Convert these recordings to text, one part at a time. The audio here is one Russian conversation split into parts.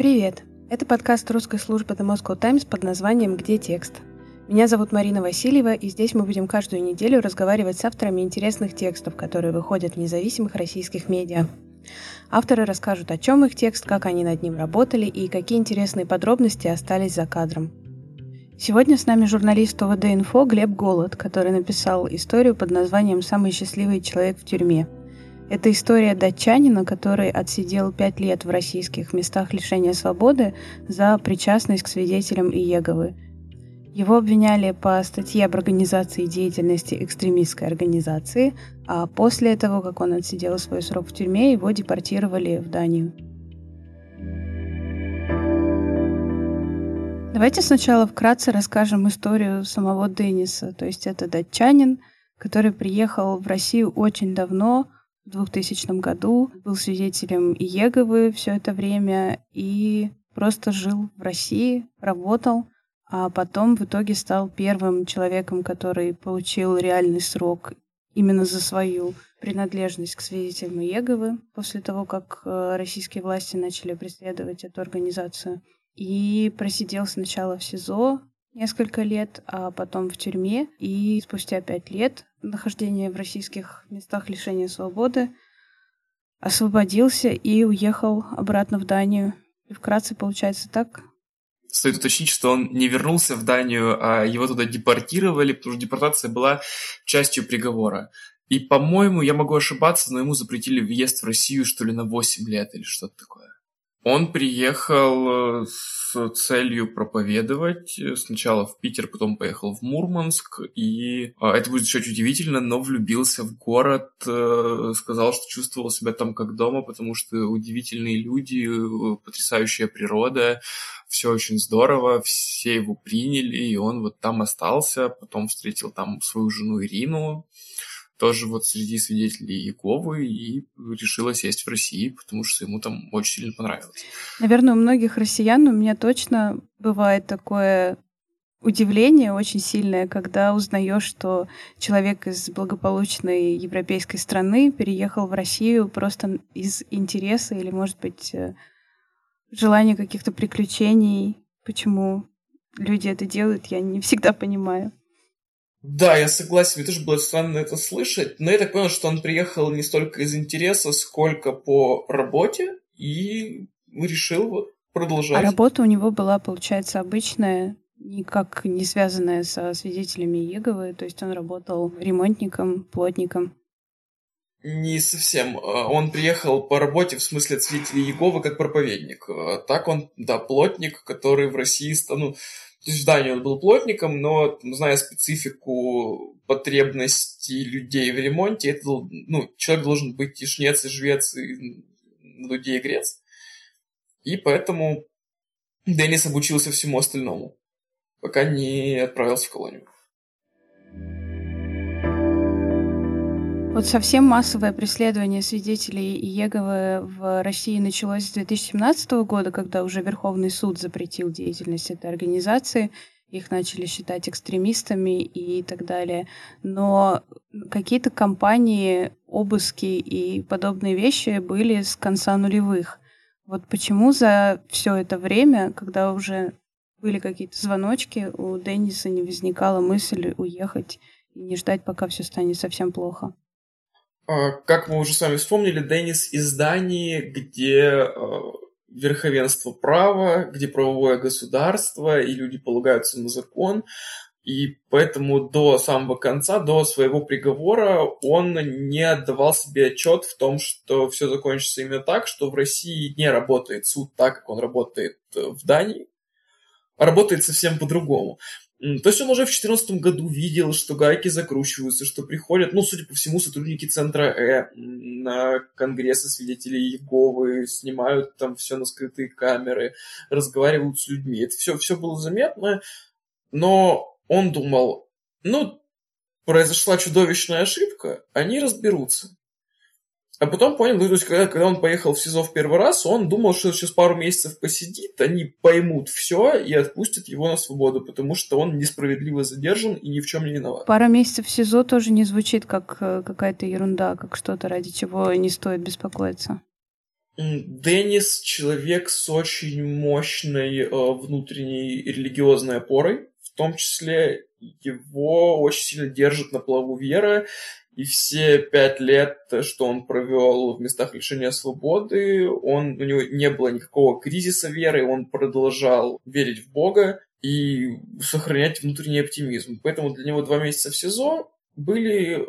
Привет! Это подкаст русской службы The Moscow Times под названием «Где текст?». Меня зовут Марина Васильева, и здесь мы будем каждую неделю разговаривать с авторами интересных текстов, которые выходят в независимых российских медиа. Авторы расскажут, о чем их текст, как они над ним работали и какие интересные подробности остались за кадром. Сегодня с нами журналист ОВД-инфо Глеб Голод, который написал историю под названием «Самый счастливый человек в тюрьме», это история датчанина, который отсидел пять лет в российских местах лишения свободы за причастность к свидетелям Иеговы. Его обвиняли по статье об организации деятельности экстремистской организации, а после того, как он отсидел свой срок в тюрьме, его депортировали в Данию. Давайте сначала вкратце расскажем историю самого Денниса. То есть это датчанин, который приехал в Россию очень давно, в 2000 году, был свидетелем Иеговы все это время и просто жил в России, работал, а потом в итоге стал первым человеком, который получил реальный срок именно за свою принадлежность к свидетелям Иеговы после того, как э, российские власти начали преследовать эту организацию. И просидел сначала в СИЗО несколько лет, а потом в тюрьме. И спустя пять лет нахождения в российских местах лишения свободы освободился и уехал обратно в Данию. И вкратце получается так. Стоит уточнить, что он не вернулся в Данию, а его туда депортировали, потому что депортация была частью приговора. И, по-моему, я могу ошибаться, но ему запретили въезд в Россию, что ли, на 8 лет или что-то такое. Он приехал э, с целью проповедовать. Э, сначала в Питер, потом поехал в Мурманск. И а, это будет очень удивительно, но влюбился в город. Э, сказал, что чувствовал себя там как дома, потому что удивительные люди, потрясающая природа. Все очень здорово, все его приняли, и он вот там остался. Потом встретил там свою жену Ирину тоже вот среди свидетелей Иеговы и решила сесть в России, потому что ему там очень сильно понравилось. Наверное, у многих россиян, у меня точно бывает такое удивление очень сильное, когда узнаешь, что человек из благополучной европейской страны переехал в Россию просто из интереса или, может быть, э, желания каких-то приключений. Почему люди это делают, я не всегда понимаю. Да, я согласен, мне тоже было странно это слышать, но я так понял, что он приехал не столько из интереса, сколько по работе, и решил вот продолжать. А работа у него была, получается, обычная, никак не связанная со свидетелями Еговы, то есть он работал ремонтником, плотником. Не совсем. А, он приехал по работе, в смысле от свидетелей Еговы, как проповедник. А так он, да, плотник, который в России, ну, то есть Дании он был плотником, но, зная специфику потребностей людей в ремонте, это, ну, человек должен быть и шнец, и жвец, и людей, и грец. И поэтому Деннис обучился всему остальному, пока не отправился в колонию. Вот совсем массовое преследование свидетелей Иеговы в России началось с 2017 года, когда уже Верховный суд запретил деятельность этой организации. Их начали считать экстремистами и так далее. Но какие-то компании, обыски и подобные вещи были с конца нулевых. Вот почему за все это время, когда уже были какие-то звоночки, у Денниса не возникала мысль уехать и не ждать, пока все станет совсем плохо? А, как мы уже с вами вспомнили, Деннис из Дании, где а, верховенство права, где правовое государство, и люди полагаются на закон. И поэтому до самого конца, до своего приговора, он не отдавал себе отчет в том, что все закончится именно так, что в России не работает суд так, как он работает э, в Дании, а работает совсем по-другому. То есть он уже в 2014 году видел, что гайки закручиваются, что приходят, ну, судя по всему, сотрудники Центра Э на конгрессы свидетелей Иеговы, снимают там все на скрытые камеры, разговаривают с людьми. Это все, все было заметно, но он думал, ну, произошла чудовищная ошибка, они разберутся. А потом понял, ну, то есть, когда, когда он поехал в СИЗО в первый раз, он думал, что сейчас пару месяцев посидит, они поймут все и отпустят его на свободу, потому что он несправедливо задержан и ни в чем не виноват. Пара месяцев в СИЗО тоже не звучит как э, какая-то ерунда, как что-то, ради чего не стоит беспокоиться. Деннис человек с очень мощной э, внутренней религиозной опорой, в том числе его очень сильно держит на плаву вера, и все пять лет, что он провел в местах лишения свободы, он, у него не было никакого кризиса веры, он продолжал верить в Бога и сохранять внутренний оптимизм. Поэтому для него два месяца в СИЗО были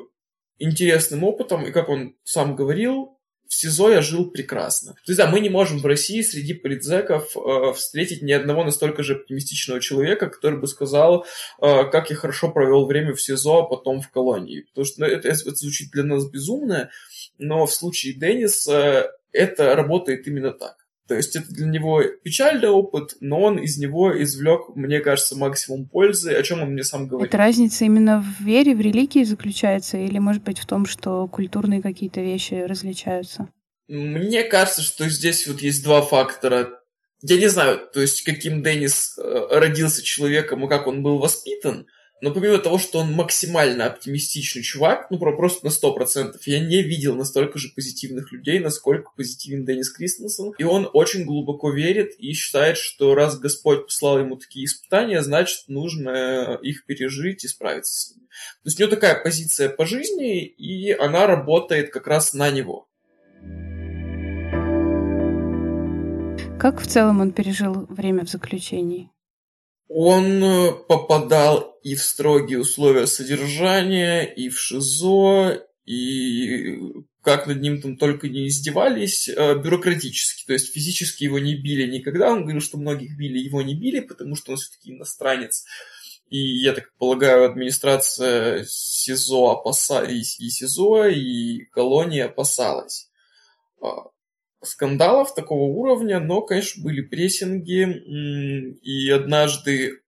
интересным опытом, и как он сам говорил, в СИЗО я жил прекрасно. То есть, да, мы не можем в России среди политзеков э, встретить ни одного настолько же оптимистичного человека, который бы сказал, э, как я хорошо провел время в СИЗО, а потом в колонии. Потому что ну, это, это звучит для нас безумно, но в случае Денниса это работает именно так. То есть это для него печальный опыт, но он из него извлек, мне кажется, максимум пользы, о чем он мне сам говорит. Это разница именно в вере, в религии заключается, или, может быть, в том, что культурные какие-то вещи различаются? Мне кажется, что здесь вот есть два фактора. Я не знаю, то есть каким Деннис э, родился человеком и как он был воспитан, но помимо того, что он максимально оптимистичный чувак, ну просто на 100%, я не видел настолько же позитивных людей, насколько позитивен Деннис Кристенсен. И он очень глубоко верит и считает, что раз Господь послал ему такие испытания, значит, нужно их пережить и справиться с ними. То есть у него такая позиция по жизни, и она работает как раз на него. Как в целом он пережил время в заключении? Он э, попадал и в строгие условия содержания, и в ШИЗО, и как над ним там только не издевались, э, бюрократически, то есть физически его не били никогда. Он говорил, что многих били, его не били, потому что он все-таки иностранец. И, я так полагаю, администрация СИЗО опасались, и СИЗО, и колония опасалась. Скандалов такого уровня, но, конечно, были прессинги, и однажды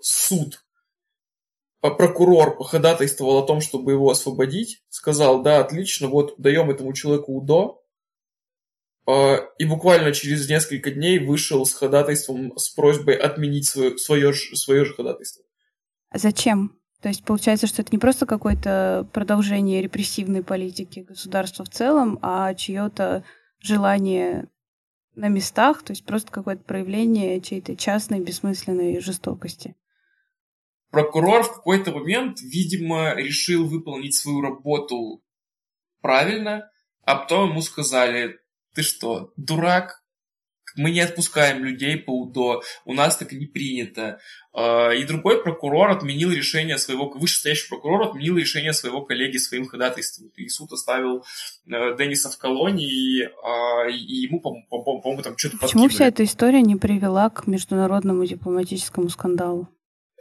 суд, прокурор походатайствовал о том, чтобы его освободить, сказал, да, отлично, вот даем этому человеку УДО, а, и буквально через несколько дней вышел с ходатайством, с просьбой отменить свое, свое, свое же ходатайство. А зачем? То есть получается, что это не просто какое-то продолжение репрессивной политики государства в целом, а чье-то желание на местах, то есть просто какое-то проявление чьей-то частной бессмысленной жестокости. Прокурор в какой-то момент, видимо, решил выполнить свою работу правильно, а потом ему сказали, ты что, дурак? Мы не отпускаем людей по УДО, у нас так не принято. А, и другой прокурор отменил решение своего, вышестоящий прокурор отменил решение своего коллеги своим ходатайством. И суд оставил э, Денниса в колонии, а, и ему, по-моему, там что-то Почему подкинули. вся эта история не привела к международному дипломатическому скандалу?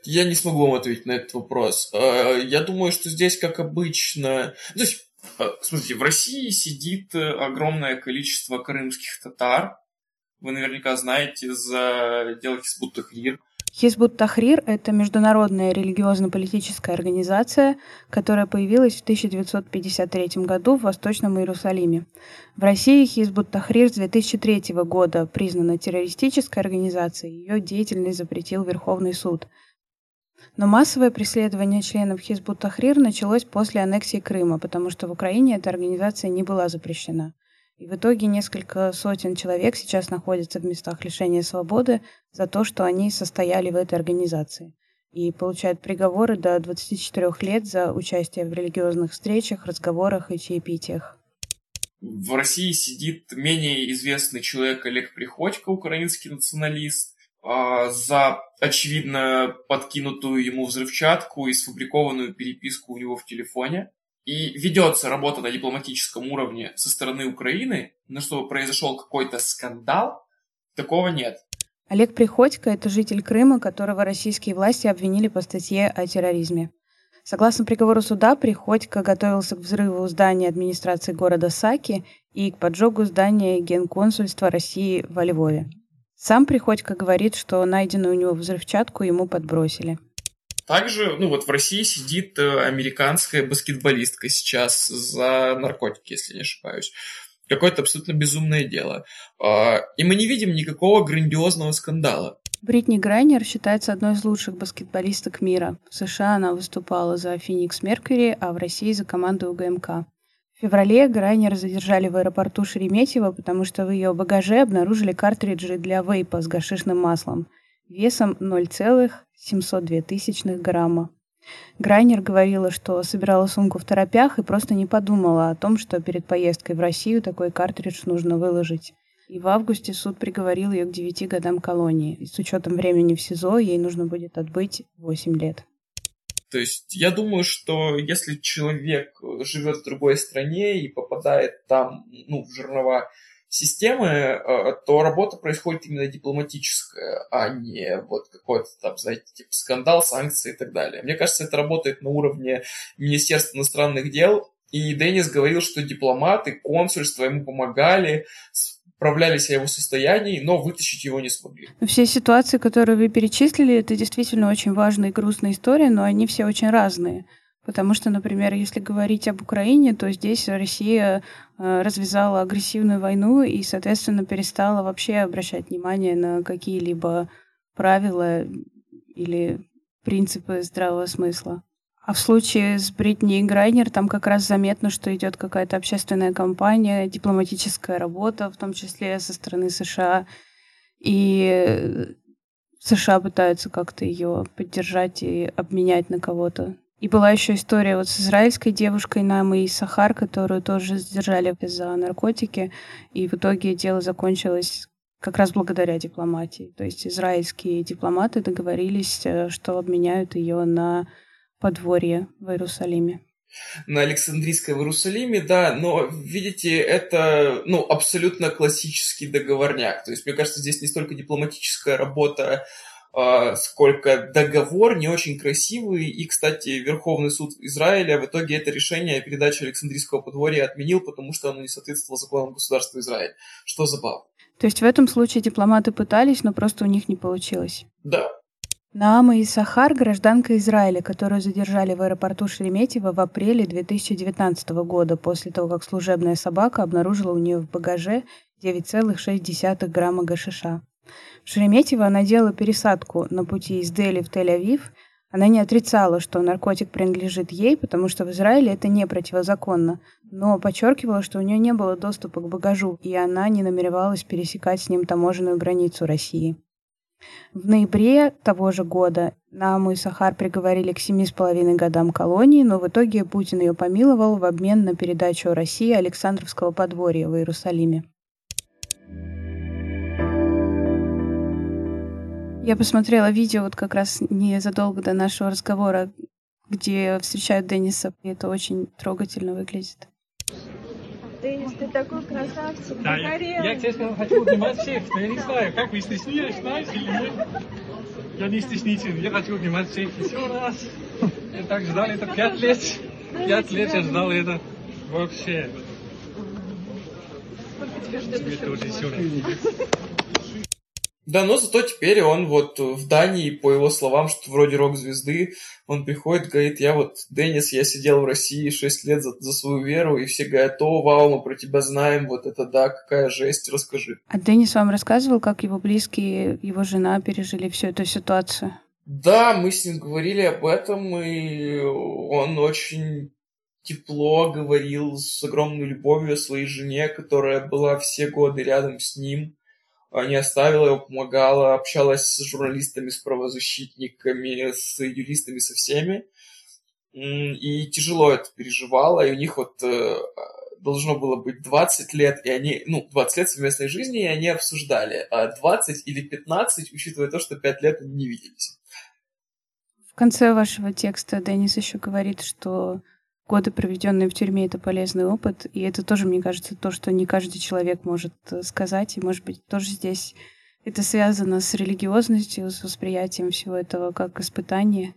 Я не смогу вам ответить на этот вопрос. А, я думаю, что здесь, как обычно... То есть, смотрите, в России сидит огромное количество крымских татар, вы наверняка знаете за дело Хизбут Тахрир. Хизбут Тахрир – это международная религиозно-политическая организация, которая появилась в 1953 году в Восточном Иерусалиме. В России Хизбут Тахрир с 2003 года признана террористической организацией, ее деятельность запретил Верховный суд. Но массовое преследование членов Хизбут Тахрир началось после аннексии Крыма, потому что в Украине эта организация не была запрещена. И в итоге несколько сотен человек сейчас находятся в местах лишения свободы за то, что они состояли в этой организации. И получают приговоры до 24 лет за участие в религиозных встречах, разговорах и чаепитиях. В России сидит менее известный человек Олег Приходько, украинский националист, а, за, очевидно, подкинутую ему взрывчатку и сфабрикованную переписку у него в телефоне и ведется работа на дипломатическом уровне со стороны Украины, но чтобы произошел какой-то скандал, такого нет. Олег Приходько – это житель Крыма, которого российские власти обвинили по статье о терроризме. Согласно приговору суда, Приходько готовился к взрыву здания администрации города Саки и к поджогу здания Генконсульства России во Львове. Сам Приходько говорит, что найденную у него взрывчатку ему подбросили – также, ну вот в России сидит э, американская баскетболистка сейчас за наркотики, если не ошибаюсь. Какое-то абсолютно безумное дело. А, и мы не видим никакого грандиозного скандала. Бритни Грайнер считается одной из лучших баскетболисток мира. В США она выступала за Феникс Меркьюри, а в России за команду УГМК. В феврале Грайнер задержали в аэропорту Шереметьево, потому что в ее багаже обнаружили картриджи для вейпа с гашишным маслом весом 0,702 грамма. Грайнер говорила, что собирала сумку в торопях и просто не подумала о том, что перед поездкой в Россию такой картридж нужно выложить. И в августе суд приговорил ее к 9 годам колонии. И с учетом времени в СИЗО ей нужно будет отбыть 8 лет. То есть я думаю, что если человек живет в другой стране и попадает там, ну, в жернова системы, э, то работа происходит именно дипломатическая, а не вот какой-то там, знаете, типа скандал, санкции и так далее. Мне кажется, это работает на уровне Министерства иностранных дел, и Деннис говорил, что дипломаты, консульства ему помогали, справлялись о его состоянии, но вытащить его не смогли. Все ситуации, которые вы перечислили, это действительно очень важная и грустная история, но они все очень разные. Потому что, например, если говорить об Украине, то здесь Россия э, развязала агрессивную войну и, соответственно, перестала вообще обращать внимание на какие-либо правила или принципы здравого смысла. А в случае с Бритни Грайнер там как раз заметно, что идет какая-то общественная кампания, дипломатическая работа, в том числе со стороны США. И США пытаются как-то ее поддержать и обменять на кого-то. И была еще история вот с израильской девушкой Намой Сахар, которую тоже задержали за наркотики. И в итоге дело закончилось как раз благодаря дипломатии. То есть израильские дипломаты договорились, э, что обменяют ее на подворье в Иерусалиме. На Александрийской в Иерусалиме, да, но, видите, это, ну, абсолютно классический договорняк. То есть, мне кажется, здесь не столько дипломатическая работа, сколько договор не очень красивый. И, кстати, Верховный суд Израиля в итоге это решение о передаче Александрийского подворья отменил, потому что оно не соответствовало законам государства Израиль. Что забавно. То есть в этом случае дипломаты пытались, но просто у них не получилось? Да, Наама Исахар – гражданка Израиля, которую задержали в аэропорту Шереметьево в апреле 2019 года после того, как служебная собака обнаружила у нее в багаже 9,6 грамма гашиша. В Шереметьево она делала пересадку на пути из Дели в Тель-Авив. Она не отрицала, что наркотик принадлежит ей, потому что в Израиле это не противозаконно, но подчеркивала, что у нее не было доступа к багажу, и она не намеревалась пересекать с ним таможенную границу России. В ноябре того же года Наму и Сахар приговорили к семи с половиной годам колонии, но в итоге Путин ее помиловал в обмен на передачу России Александровского подворья в Иерусалиме. Я посмотрела видео вот как раз незадолго до нашего разговора, где встречают Денниса, и это очень трогательно выглядит. Денис, ты такой красавчик, да, я, я, честно, хочу обнимать всех, но я не знаю, как вы стесняетесь, знаете или нет. Я не стеснителен, я хочу обнимать всех еще раз. Я так ждал это пять лет. Пять лет я ждал это вообще. Сколько тебя ждет еще? Да, но зато теперь он вот в Дании, по его словам, что вроде рок-звезды, он приходит, говорит, я вот, Деннис, я сидел в России 6 лет за, за свою веру, и все говорят, о, вау, мы про тебя знаем, вот это да, какая жесть, расскажи. А Деннис вам рассказывал, как его близкие, его жена пережили всю эту ситуацию? Да, мы с ним говорили об этом, и он очень тепло говорил с огромной любовью о своей жене, которая была все годы рядом с ним не оставила его, помогала, общалась с журналистами, с правозащитниками, с юристами, со всеми. И тяжело это переживала, и у них вот э, должно было быть 20 лет, и они, ну, 20 лет совместной жизни, и они обсуждали, а 20 или 15, учитывая то, что 5 лет они не виделись. В конце вашего текста Денис еще говорит, что годы, проведенные в тюрьме, это полезный опыт. И это тоже, мне кажется, то, что не каждый человек может э, сказать. И, может быть, тоже здесь это связано с религиозностью, с восприятием всего этого как испытание.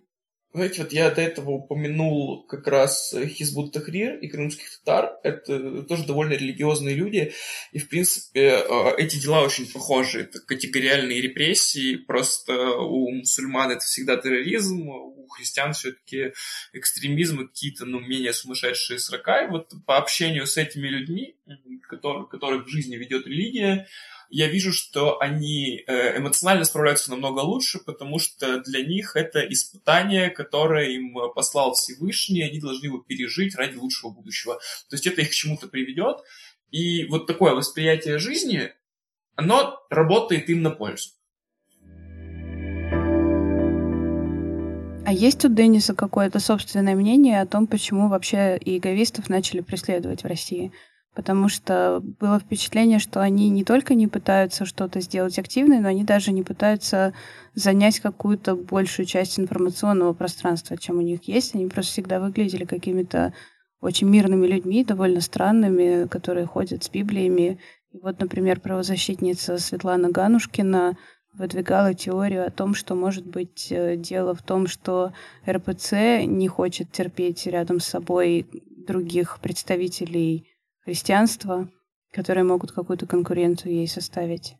Знаете, вот я до этого упомянул как раз Хизбут Тахрир и крымских татар. Это тоже довольно религиозные люди. И, в принципе, э, эти дела очень похожи. Это категориальные репрессии. Просто у мусульман это всегда терроризм, у христиан все-таки экстремизм и какие-то, ну, менее сумасшедшие срока. И вот по общению с этими людьми, которые, которых в жизни ведет религия, я вижу, что они э, эмоционально справляются намного лучше, потому что для них это испытание, которое им послал Всевышний, они должны его пережить ради лучшего будущего. То есть это их к чему-то приведет, и вот такое восприятие жизни, оно работает им на пользу. А есть у Денниса какое-то собственное мнение о том, почему вообще иеговистов начали преследовать в России? Потому что было впечатление, что они не только не пытаются что-то сделать активное, но они даже не пытаются занять какую-то большую часть информационного пространства, чем у них есть. Они просто всегда выглядели какими-то очень мирными людьми, довольно странными, которые ходят с Библиями. И вот, например, правозащитница Светлана Ганушкина выдвигала теорию о том, что, может быть, э, дело в том, что РПЦ не хочет терпеть рядом с собой других представителей христианства, которые могут какую-то конкуренцию ей составить.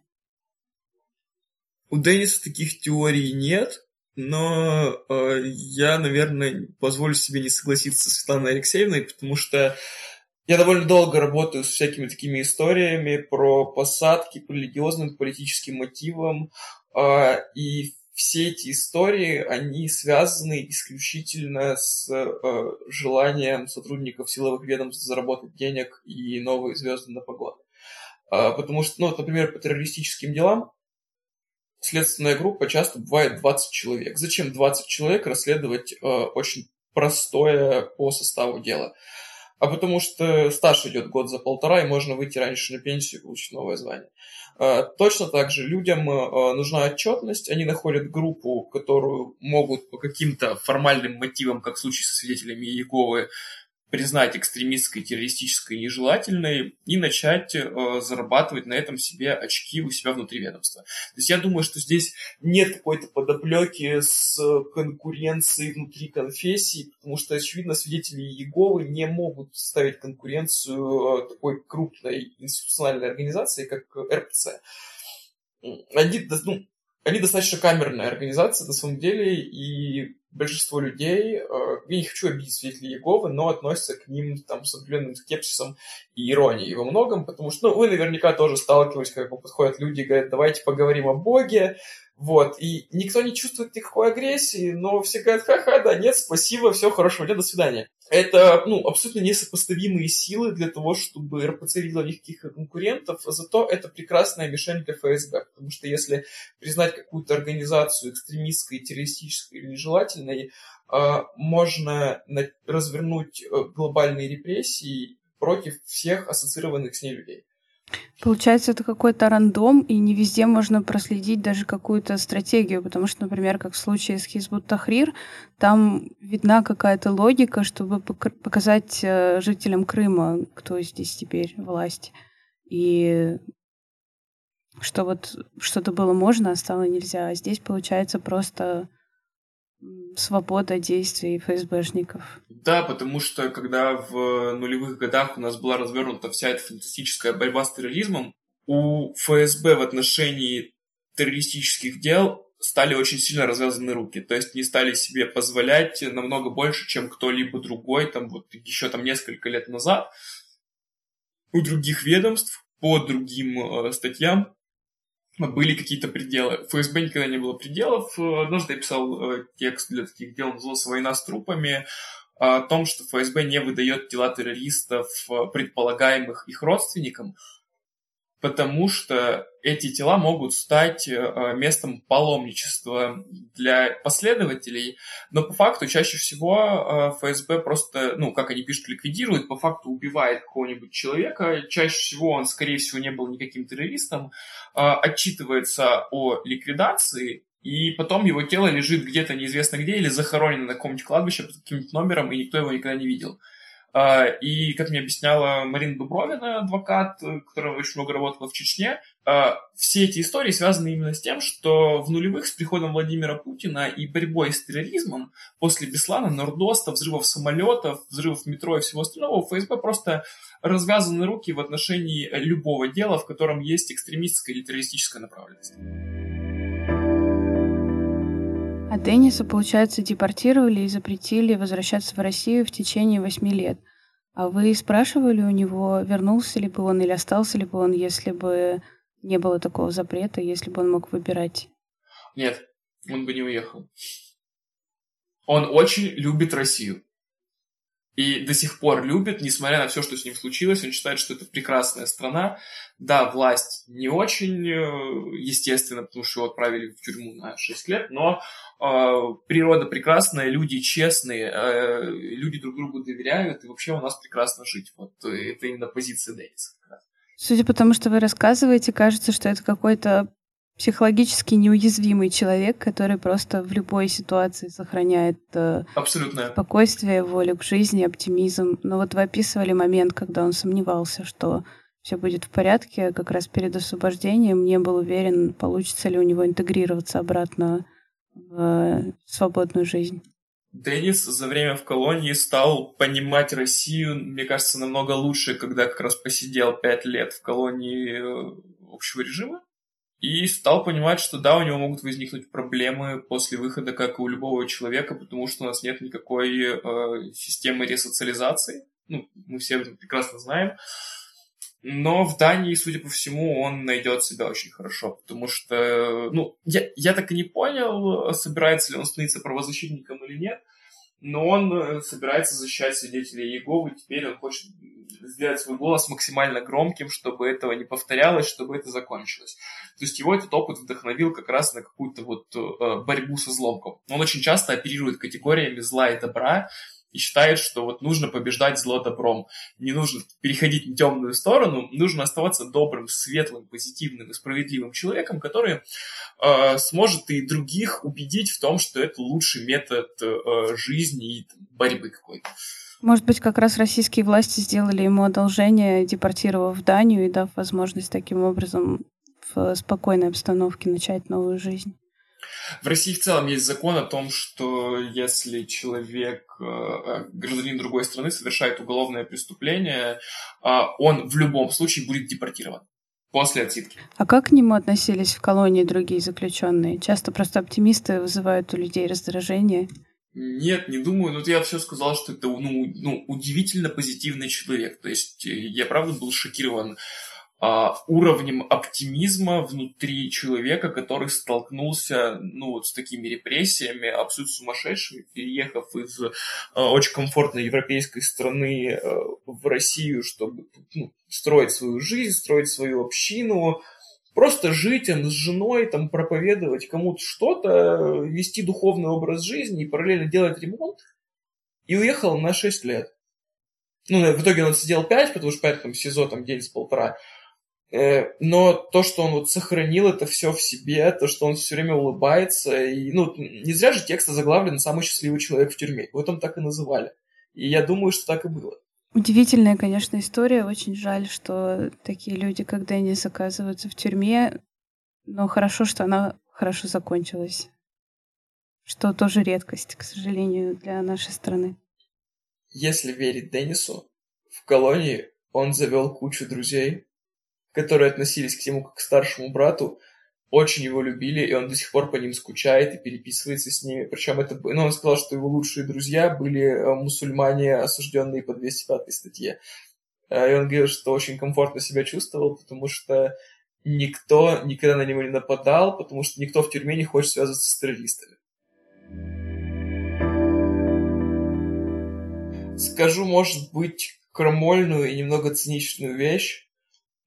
У Денниса таких теорий нет, но э, я, наверное, позволю себе не согласиться с Светланой Алексеевной, потому что я довольно долго работаю с всякими такими историями про посадки по религиозным, политическим мотивам, э, и все эти истории, они связаны исключительно с э, желанием сотрудников силовых ведомств заработать денег и новые звезды на погоду. Э, потому что, ну, например, по террористическим делам следственная группа часто бывает 20 человек. Зачем 20 человек расследовать э, очень простое по составу дело? А потому что стаж идет год за полтора, и можно выйти раньше на пенсию и получить новое звание. Э, точно так же людям э, нужна отчетность, они находят группу, которую могут по каким-то формальным мотивам, как в случае со свидетелями Иеговы, признать экстремистской, террористической нежелательной и начать э, зарабатывать на этом себе очки у себя внутри ведомства. То есть я думаю, что здесь нет какой-то подоплеки с конкуренцией внутри конфессии, потому что, очевидно, свидетели Иеговы не могут ставить конкуренцию э, такой крупной институциональной организации, как РПЦ. Они, ну, они достаточно камерная организация, на самом деле, и большинство людей, э, я не хочу обидеть свидетелей Иеговы, но относятся к ним там с определенным скепсисом и иронией во многом, потому что, ну, вы наверняка тоже сталкивались, когда подходят люди и говорят, давайте поговорим о Боге, вот, и никто не чувствует никакой агрессии, но все говорят, ха-ха, да, нет, спасибо, все, хорошего дня, до свидания. Это, ну, абсолютно несопоставимые силы для того, чтобы РПЦ видела никаких конкурентов, зато это прекрасная мишень для ФСБ, потому что если признать какую-то организацию экстремистской, террористической или нежелательной, а, можно развернуть э, глобальные репрессии против всех ассоциированных с ней людей. Получается, это какой-то рандом, и не везде можно проследить даже какую-то стратегию, потому что, например, как в случае с Хизбут Тахрир, там видна какая-то логика, чтобы показать э, жителям Крыма, кто здесь теперь власть. И что вот что-то было можно, а стало нельзя. А здесь, получается, просто свобода действий ФСБшников. Да, потому что когда в нулевых годах у нас была развернута вся эта фантастическая борьба с терроризмом, у ФСБ в отношении террористических дел стали очень сильно развязаны руки. То есть не стали себе позволять намного больше, чем кто-либо другой, там вот еще там несколько лет назад у других ведомств по другим э, статьям были какие-то пределы. В ФСБ никогда не было пределов. Однажды я писал э, текст для таких дел, назывался «Война с трупами», о том, что ФСБ не выдает тела террористов э, предполагаемых их родственникам, потому что эти тела могут стать э, местом паломничества для последователей, но по факту чаще всего э, ФСБ просто, ну, как они пишут, ликвидирует, по факту убивает какого-нибудь человека, чаще всего он, скорее всего, не был никаким террористом, отчитывается о ликвидации, и потом его тело лежит где-то неизвестно где или захоронено на каком-нибудь кладбище под каким-нибудь номером, и никто его никогда не видел. А, и, как мне объясняла Марина Дубровина, адвокат, которая очень много работала в Чечне, а, все эти истории связаны именно с тем, что в нулевых с приходом Владимира Путина и борьбой с терроризмом после Беслана, Нордоста, взрывов самолетов, взрывов метро и всего остального, ФСБ просто развязаны руки в отношении любого дела, в котором есть экстремистская или террористическая направленность. А Денниса, получается, депортировали и запретили возвращаться в Россию в течение восьми лет. А вы спрашивали у него, вернулся ли бы он или остался ли бы он, если бы не было такого запрета, если бы он мог выбирать? Нет, он бы не уехал. Он очень любит Россию. И до сих пор любит, несмотря на все, что с ним случилось. Он считает, что это прекрасная страна. Да, власть не очень, э, естественно, потому что его отправили в тюрьму на 6 лет, но э, природа прекрасная, люди честные, э, люди друг другу доверяют, и вообще у нас прекрасно жить. Вот э, это именно позиция Денниса. Судя по тому, что вы рассказываете, кажется, что это какой-то психологически неуязвимый человек, который просто в любой ситуации сохраняет э, Абсолютно. спокойствие, волю к жизни, оптимизм. Но вот вы описывали момент, когда он сомневался, что все будет в порядке, как раз перед освобождением не был уверен, получится ли у него интегрироваться обратно в свободную жизнь. Денис за время в колонии стал понимать Россию, мне кажется, намного лучше, когда как раз посидел пять лет в колонии э, общего режима. И стал понимать, что да, у него могут возникнуть проблемы после выхода, как и у любого человека, потому что у нас нет никакой э, системы ресоциализации. Ну, мы все это прекрасно знаем. Но в Дании, судя по всему, он найдет себя очень хорошо, потому что, ну, я, я так и не понял, собирается ли он становиться правозащитником или нет, но он э, собирается защищать свидетелей Иеговы, теперь он хочет сделать свой голос максимально громким, чтобы этого не повторялось, чтобы это закончилось. То есть его этот опыт вдохновил как раз на какую-то вот э, борьбу со злом. Он очень часто оперирует категориями зла и добра, и считает, что вот нужно побеждать зло добром. Не нужно переходить на темную сторону, нужно оставаться добрым, светлым, позитивным и справедливым человеком, который э, сможет и других убедить в том, что это лучший метод э, жизни и борьбы какой-то. Может быть, как раз российские власти сделали ему одолжение, депортировав в Данию и дав возможность таким образом в спокойной обстановке начать новую жизнь. В России в целом есть закон о том, что если человек, э, э, гражданин другой страны, совершает уголовное преступление, а он в любом случае будет депортирован после отсидки. А как к нему относились в колонии другие заключенные? Часто просто оптимисты вызывают у людей раздражение. Нет, не думаю. Но я все сказал, что это ну, ну, удивительно позитивный человек. То есть э, я правда был шокирован а, уровнем оптимизма внутри человека, который столкнулся ну, вот с такими репрессиями, абсолютно сумасшедшими, переехав из а, очень комфортной европейской страны а, в Россию, чтобы ну, строить свою жизнь, строить свою общину, просто жить там, с женой, там, проповедовать кому-то что-то, вести духовный образ жизни и параллельно делать ремонт, и уехал на 6 лет. Ну, в итоге он сидел 5, потому что 5 там СИЗО, там день с полтора. Э, но то, что он вот сохранил это все в себе, то, что он все время улыбается, и, ну, не зря же текст заглавлен «Самый счастливый человек в тюрьме». Вот там так и называли. И я думаю, что так и было. Удивительная, конечно, история. Очень жаль, что такие люди, как Деннис, оказываются в тюрьме. Но хорошо, что она хорошо закончилась. Что тоже редкость, к сожалению, для нашей страны. Если верить Деннису, в колонии он завел кучу друзей, которые относились к нему как к старшему брату, очень его любили, и он до сих пор по ним скучает и переписывается с ними. Причем это, ну, он сказал, что его лучшие друзья были э, мусульмане, осужденные по 205 статье. Э, и он говорил, что очень комфортно себя чувствовал, потому что никто никогда на него не нападал, потому что никто в тюрьме не хочет связываться с террористами. Скажу, может быть, крамольную и немного циничную вещь.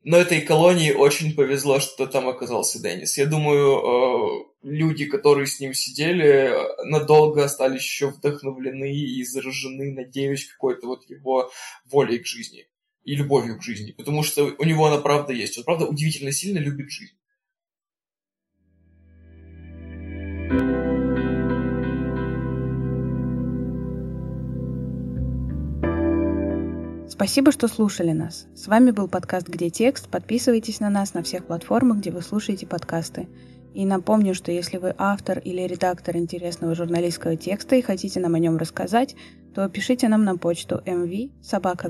Но этой колонии очень повезло, что там оказался Деннис. Я думаю, э, люди, которые с ним сидели, надолго остались еще вдохновлены и заражены, надеюсь, какой-то вот его волей к жизни и любовью к жизни. Потому что у него она правда есть. Он правда удивительно сильно любит жизнь. Спасибо, что слушали нас. С вами был подкаст «Где текст?». Подписывайтесь на нас на всех платформах, где вы слушаете подкасты. И напомню, что если вы автор или редактор интересного журналистского текста и хотите нам о нем рассказать, то пишите нам на почту mv собака